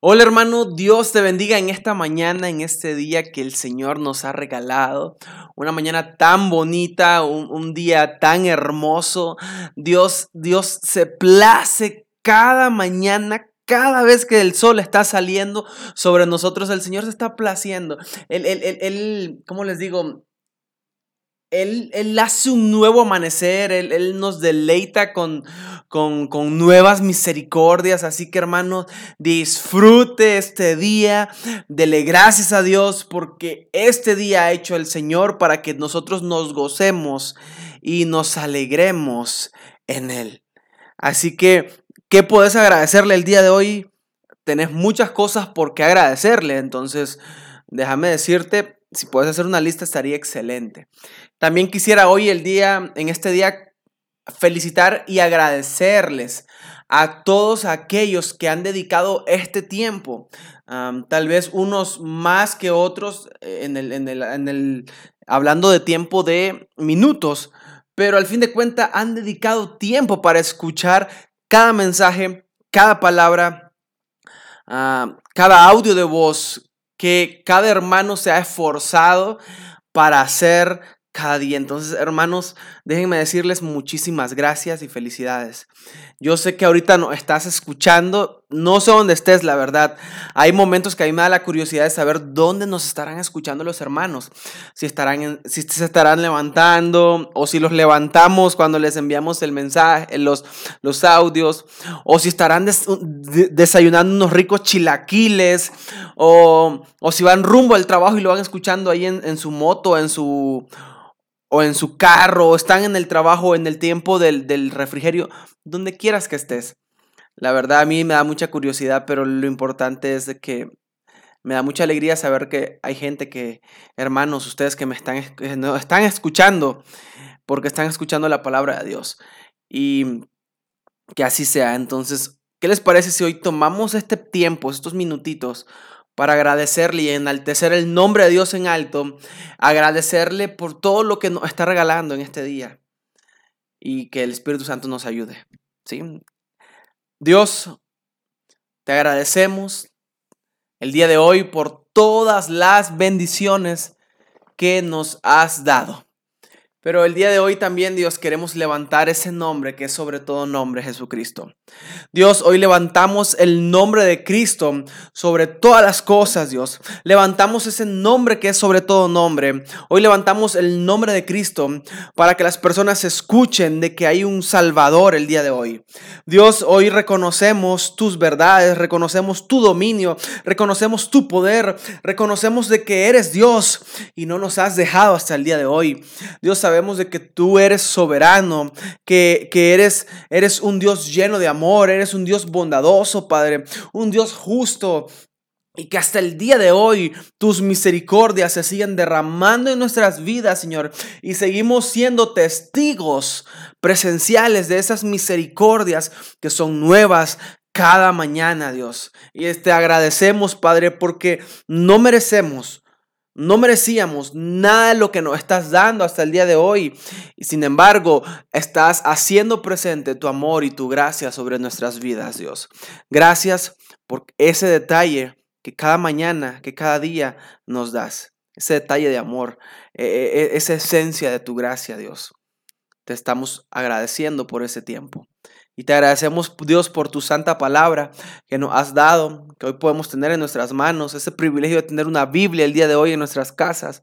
Hola hermano, Dios te bendiga en esta mañana, en este día que el Señor nos ha regalado. Una mañana tan bonita, un, día tan hermoso. Dios, Dios se place cada mañana, cada vez que el sol está saliendo sobre nosotros, el Señor se está placiendo. Él, él, él, él ¿cómo les digo? Él, él, hace un nuevo amanecer, Él, él nos deleita con, con, con, nuevas misericordias. Así que hermanos, disfrute este día, dele gracias a Dios porque este día ha hecho el Señor para que nosotros nos gocemos y nos alegremos en Él. Así que, ¿qué puedes agradecerle el día de hoy? Tenés muchas cosas por qué agradecerle, entonces déjame decirte, si puedes hacer una lista estaría excelente. También quisiera hoy el día, en este día, felicitar y agradecerles a todos aquellos que han dedicado este tiempo, tal vez unos más que otros eh, en el, en, el, en el, hablando de tiempo de minutos, pero al fin de cuentas han dedicado tiempo para escuchar cada mensaje, cada palabra, uh, cada audio de voz, que cada hermano se ha esforzado para hacer cada día. Entonces, hermanos, déjenme decirles muchísimas gracias y felicidades. Yo sé que ahorita no estás escuchando, no sé dónde estés, la verdad. Hay momentos que a mí me da la curiosidad de saber dónde nos estarán escuchando los hermanos. Si estarán, si se estarán levantando o si los levantamos cuando les enviamos el mensaje, los, los audios, o si estarán des, desayunando unos ricos chilaquiles, o, o, si van rumbo al trabajo y lo van escuchando ahí en, en su moto, en su o en su carro, o están en el trabajo, en el tiempo del, del refrigerio, donde quieras que estés. La verdad a mí me da mucha curiosidad, pero lo importante es que me da mucha alegría saber que hay gente que, hermanos, ustedes que me están, están escuchando, porque están escuchando la palabra de Dios. Y que así sea. Entonces, ¿qué les parece si hoy tomamos este tiempo, estos minutitos, para agradecerle y enaltecer el nombre de Dios en alto, agradecerle por todo lo que nos está regalando en este día y que el Espíritu Santo nos ayude. ¿sí? Dios, te agradecemos el día de hoy por todas las bendiciones que nos has dado. Pero el día de hoy también, Dios, queremos levantar ese nombre que es sobre todo nombre, Jesucristo. Dios, hoy levantamos el nombre de Cristo sobre todas las cosas, Dios. Levantamos ese nombre que es sobre todo nombre. Hoy levantamos el nombre de Cristo para que las personas escuchen de que hay un Salvador el día de hoy. Dios, hoy reconocemos tus verdades, reconocemos tu dominio, reconocemos tu poder, reconocemos de que eres Dios y no nos has dejado hasta el día de hoy. Dios, sabemos de que tú eres soberano, que, que eres, eres un Dios lleno de amor, eres un Dios bondadoso, Padre, un Dios justo, y que hasta el día de hoy tus misericordias se siguen derramando en nuestras vidas, Señor. Y seguimos siendo testigos presenciales de esas misericordias que son nuevas cada mañana, Dios. Y te agradecemos, Padre, porque no merecemos no merecíamos nada de lo que nos estás dando hasta el día de hoy. Y sin embargo, estás haciendo presente tu amor y tu gracia sobre nuestras vidas, Dios. Gracias por ese detalle que cada mañana, que cada día nos das. Ese detalle de amor, e, e, e, esa esencia de tu gracia, Dios. Te estamos agradeciendo por ese tiempo. Y te agradecemos, Dios, por tu santa palabra que nos has dado, que hoy podemos tener en nuestras manos, ese privilegio de tener una Biblia el día de hoy en nuestras casas.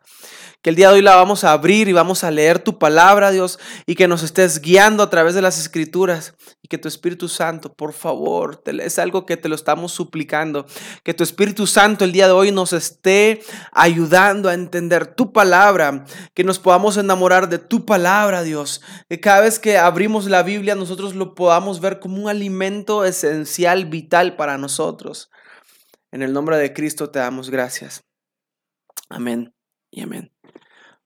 Que el día de hoy la vamos a abrir y vamos a leer tu palabra, Dios, y que nos estés guiando a través de las escrituras. Y que tu Espíritu Santo, por favor, es algo que te lo estamos suplicando. Que tu Espíritu Santo el día de hoy nos esté ayudando a entender tu palabra. Que nos podamos enamorar de tu palabra, Dios. Que cada vez que abrimos la Biblia nosotros lo podamos ver como un alimento esencial, vital para nosotros. En el nombre de Cristo te damos gracias. Amén y amén.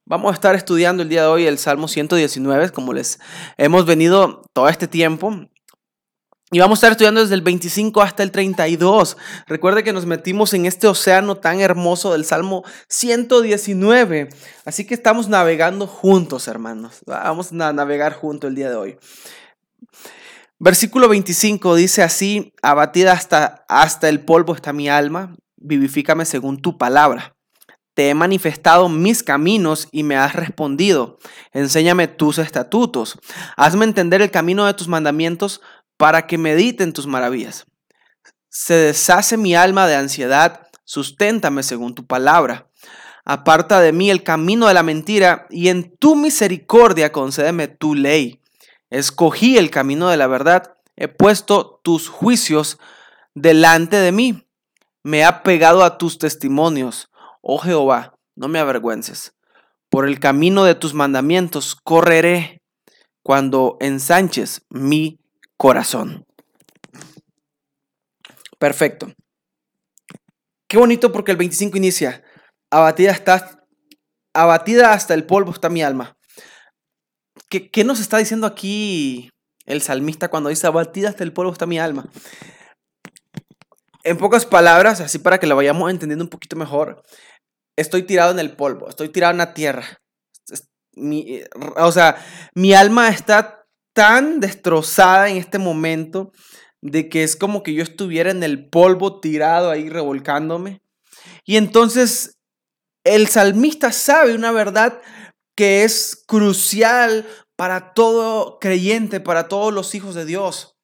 Vamos a estar estudiando el día de hoy el Salmo 119, como les hemos venido todo este tiempo. Y vamos a estar estudiando desde el 25 hasta el 32. Recuerde que nos metimos en este océano tan hermoso del Salmo 119. Así que estamos navegando juntos, hermanos. Vamos a navegar juntos el día de hoy. Versículo 25 dice así, abatida hasta, hasta el polvo está mi alma, vivifícame según tu palabra. Te he manifestado mis caminos y me has respondido. Enséñame tus estatutos. Hazme entender el camino de tus mandamientos para que medite en tus maravillas. Se deshace mi alma de ansiedad, susténtame según tu palabra. Aparta de mí el camino de la mentira y en tu misericordia concédeme tu ley. Escogí el camino de la verdad, he puesto tus juicios delante de mí. Me ha pegado a tus testimonios. Oh Jehová, no me avergüences. Por el camino de tus mandamientos correré cuando ensanches mi corazón. Perfecto. Qué bonito porque el 25 inicia. Abatida está, abatida hasta el polvo está mi alma. ¿Qué, nos está diciendo aquí el salmista cuando dice abatida hasta el polvo está mi alma? En pocas palabras, así para que lo vayamos entendiendo un poquito mejor, estoy tirado en el polvo, estoy tirado en la tierra. o sea, mi alma está tan destrozada en este momento de que es como que yo estuviera en el polvo tirado ahí revolcándome. Y entonces el salmista sabe una verdad que es crucial para todo creyente, para todos los hijos de Dios.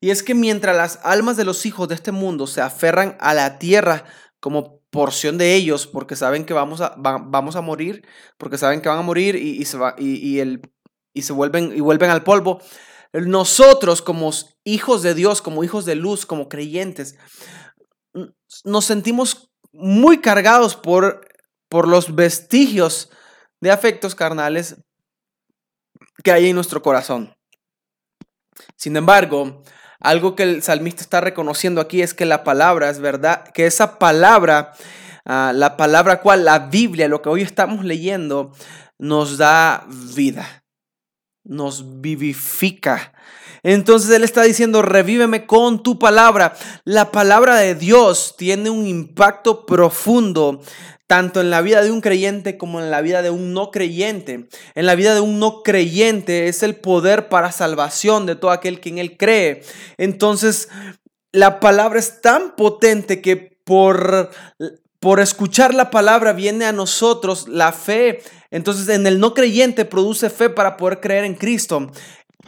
Y es que mientras las almas de los hijos de este mundo se aferran a la tierra como porción de ellos, porque saben que vamos a, vamos a morir, porque saben que van a morir y, se, va, y, el, y se vuelven, y vuelven al polvo, nosotros como hijos de Dios, como hijos de luz, como creyentes, nos sentimos muy cargados por, por los vestigios de afectos carnales que hay en nuestro corazón. Sin embargo, algo que el salmista está reconociendo aquí es que la palabra es verdad, que esa palabra, ah, la palabra cual, la Biblia, lo que hoy estamos leyendo, nos da vida nos vivifica. Entonces Él está diciendo, revíveme con tu palabra. La palabra de Dios tiene un impacto profundo tanto en la vida de un creyente como en la vida de un no creyente. En la vida de un no creyente es el poder para salvación de todo aquel que en Él cree. Entonces, la palabra es tan potente que por, por escuchar la palabra viene a nosotros la fe entonces en el no creyente produce fe para poder creer en Cristo.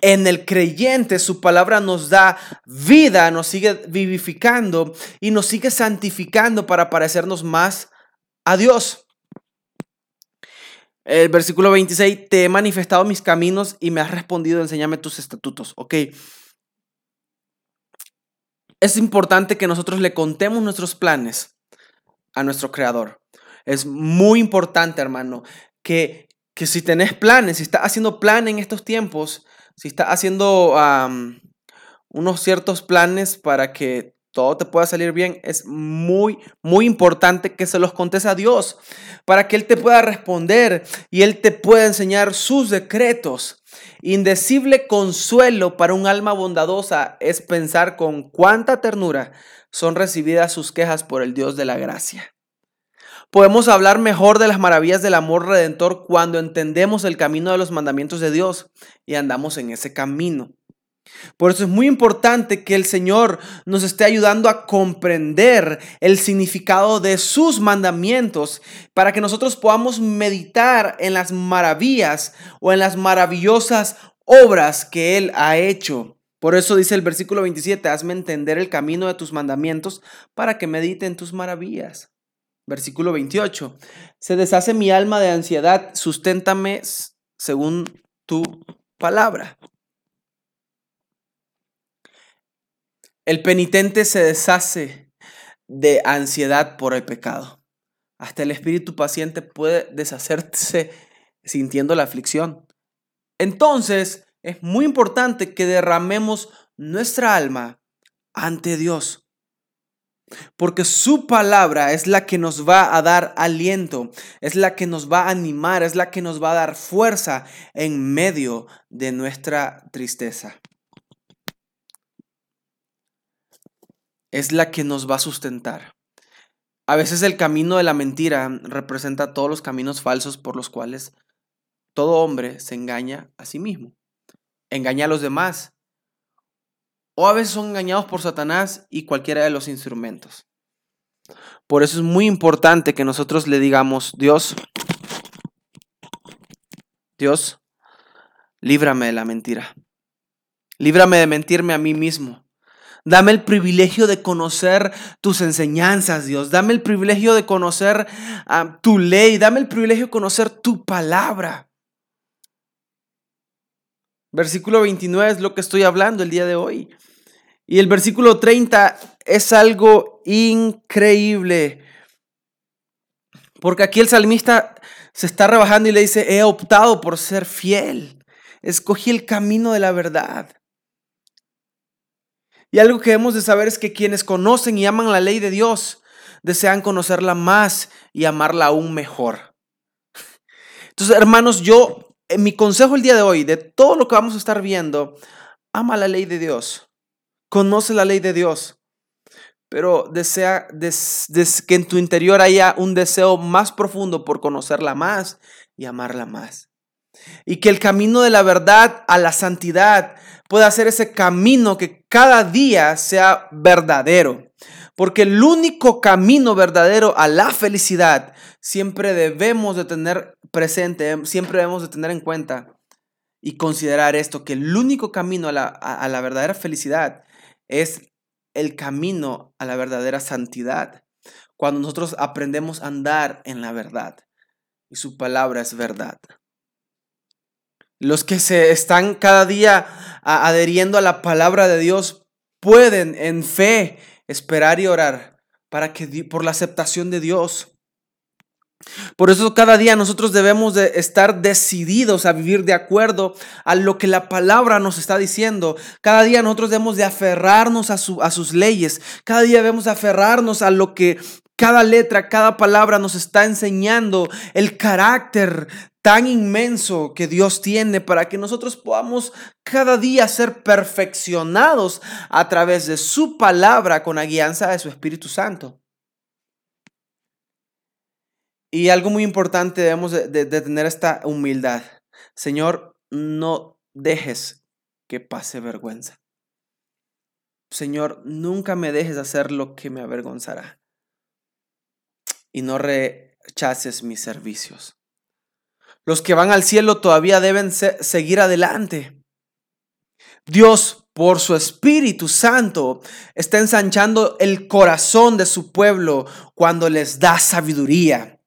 En el creyente su palabra nos da vida, nos sigue vivificando y nos sigue santificando para parecernos más a Dios. El versículo 26, te he manifestado mis caminos y me has respondido, enséñame tus estatutos. Ok. Es importante que nosotros le contemos nuestros planes a nuestro Creador. Es muy importante, hermano, que, si tenés planes, si estás haciendo planes en estos tiempos, si estás haciendo unos ciertos planes para que todo te pueda salir bien, es muy, muy importante que se los contes a Dios para que Él te pueda responder y Él te pueda enseñar sus decretos. Indecible consuelo para un alma bondadosa es pensar con cuánta ternura son recibidas sus quejas por el Dios de la gracia. Podemos hablar mejor de las maravillas del amor redentor cuando entendemos el camino de los mandamientos de Dios y andamos en ese camino. Por eso es muy importante que el Señor nos esté ayudando a comprender el significado de sus mandamientos para que nosotros podamos meditar en las maravillas o en las maravillosas obras que Él ha hecho. Por eso dice el versículo 27, hazme entender el camino de tus mandamientos para que medite en tus maravillas. Versículo 28. Se deshace mi alma de ansiedad, susténtame según tu palabra. El penitente se deshace de ansiedad por el pecado. Hasta el espíritu paciente puede deshacerse sintiendo la aflicción. Entonces, es muy importante que derramemos nuestra alma ante Dios. Porque su palabra es la que nos va a dar aliento, es la que nos va a animar, es la que nos va a dar fuerza en medio de nuestra tristeza. Es la que nos va a sustentar. A veces el camino de la mentira representa todos los caminos falsos por los cuales todo hombre se engaña a sí mismo. engañar a los demás. O a veces son engañados por Satanás y cualquiera de los instrumentos. Por eso es muy importante que nosotros le digamos, Dios, Dios, líbrame de la mentira. Líbrame de mentirme a mí mismo. Dame el privilegio de conocer tus enseñanzas, Dios. Dame el privilegio de conocer ah, tu ley. Dame el privilegio de conocer tu palabra. Versículo 29 es lo que estoy hablando el día de hoy. Y el versículo 30 es algo increíble. Porque aquí el salmista se está rebajando y le dice, he optado por ser fiel. Escogí el camino de la verdad. Y algo que debemos de saber es que quienes conocen y aman la ley de Dios desean conocerla más y amarla aún mejor. Entonces, hermanos, yo, en mi consejo el día de hoy, de todo lo que vamos a estar viendo, ama la ley de Dios conoce la ley de Dios, pero desea que en tu interior haya un deseo más profundo por conocerla más y amarla más. Y que el camino de la verdad a la santidad pueda ser ese camino que cada día sea verdadero. Porque el único camino verdadero a la felicidad siempre debemos de tener presente, siempre debemos de tener en cuenta y considerar esto, que el único camino a la, a la verdadera felicidad es el camino a la verdadera santidad. Cuando nosotros aprendemos a andar en la verdad y su palabra es verdad. Los que se están cada día adheriendo a la palabra de Dios pueden en fe esperar y orar para que por la aceptación de Dios. Por eso cada día nosotros debemos de estar decididos a vivir de acuerdo a lo que la palabra nos está diciendo. Cada día nosotros debemos de aferrarnos a, a sus leyes. Cada día debemos de aferrarnos a lo que cada letra, cada palabra nos está enseñando el carácter tan inmenso que Dios tiene para que nosotros podamos cada día ser perfeccionados a través de su palabra con la guianza de su Espíritu Santo. Y algo muy importante debemos de, tener esta humildad. Señor, no dejes que pase vergüenza. Señor, nunca me dejes hacer lo que me avergonzará. Y no rechaces mis servicios. Los que van al cielo todavía deben seguir adelante. Dios, por su Espíritu Santo, está ensanchando el corazón de su pueblo cuando les da sabiduría.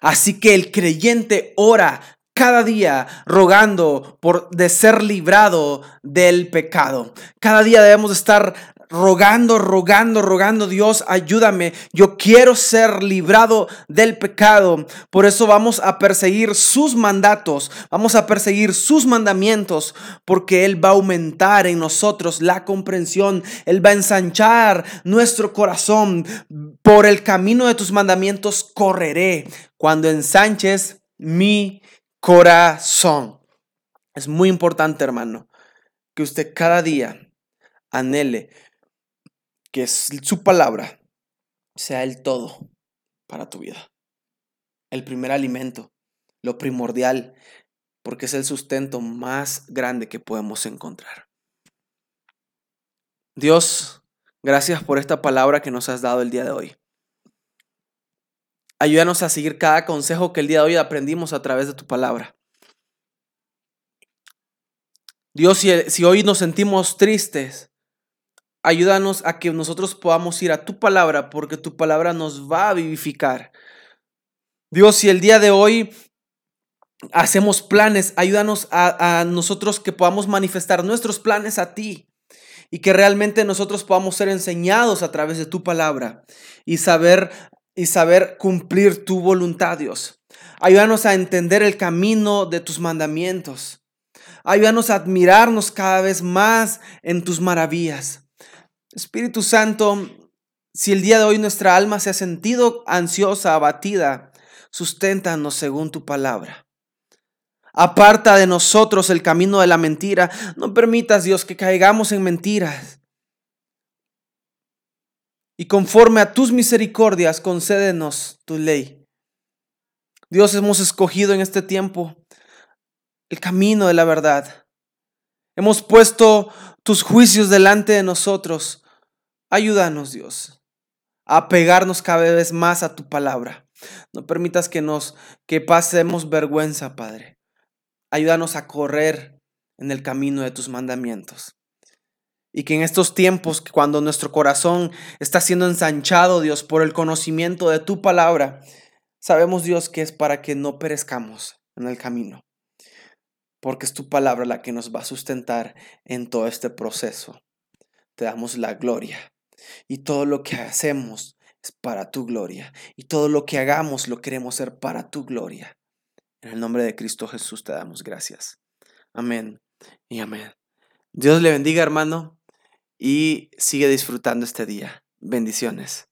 Así que el creyente ora cada día rogando por de ser librado del pecado. Cada día debemos estar rogando, rogando, rogando, Dios, ayúdame. Yo quiero ser librado del pecado. Por eso vamos a perseguir sus mandatos, vamos a perseguir sus mandamientos, porque Él va a aumentar en nosotros la comprensión. Él va a ensanchar nuestro corazón. Por el camino de tus mandamientos correré cuando ensanches mi corazón. Es muy importante, hermano, que usted cada día anhele que su palabra sea el todo para tu vida. El primer alimento, lo primordial, porque es el sustento más grande que podemos encontrar. Dios, gracias por esta palabra que nos has dado el día de hoy. Ayúdanos a seguir cada consejo que el día de hoy aprendimos a través de tu palabra. Dios, si, hoy nos sentimos tristes, ayúdanos a que nosotros podamos ir a tu palabra porque tu palabra nos va a vivificar. Dios, si el día de hoy hacemos planes, ayúdanos a, nosotros que podamos manifestar nuestros planes a ti y que realmente nosotros podamos ser enseñados a través de tu palabra y saber y saber cumplir tu voluntad, Dios. Ayúdanos a entender el camino de tus mandamientos. Ayúdanos a admirarnos cada vez más en tus maravillas. Espíritu Santo, si el día de hoy nuestra alma se ha sentido ansiosa, abatida, susténtanos según tu palabra. Aparta de nosotros el camino de la mentira. No permitas, Dios, que caigamos en mentiras. Y conforme a tus misericordias, concédenos tu ley. Dios, hemos escogido en este tiempo el camino de la verdad. Hemos puesto tus juicios delante de nosotros. Ayúdanos, Dios, a pegarnos cada vez más a tu palabra. No permitas que nos que pasemos vergüenza, Padre. Ayúdanos a correr en el camino de tus mandamientos. Y que en estos tiempos, cuando nuestro corazón está siendo ensanchado, Dios, por el conocimiento de tu palabra, sabemos, Dios, que es para que no perezcamos en el camino. Porque es tu palabra la que nos va a sustentar en todo este proceso. Te damos la gloria. Y todo lo que hacemos es para tu gloria. Y todo lo que hagamos lo queremos hacer para tu gloria. En el nombre de Cristo Jesús te damos gracias. Amén y amén. Dios le bendiga, hermano, y sigue disfrutando este día. Bendiciones.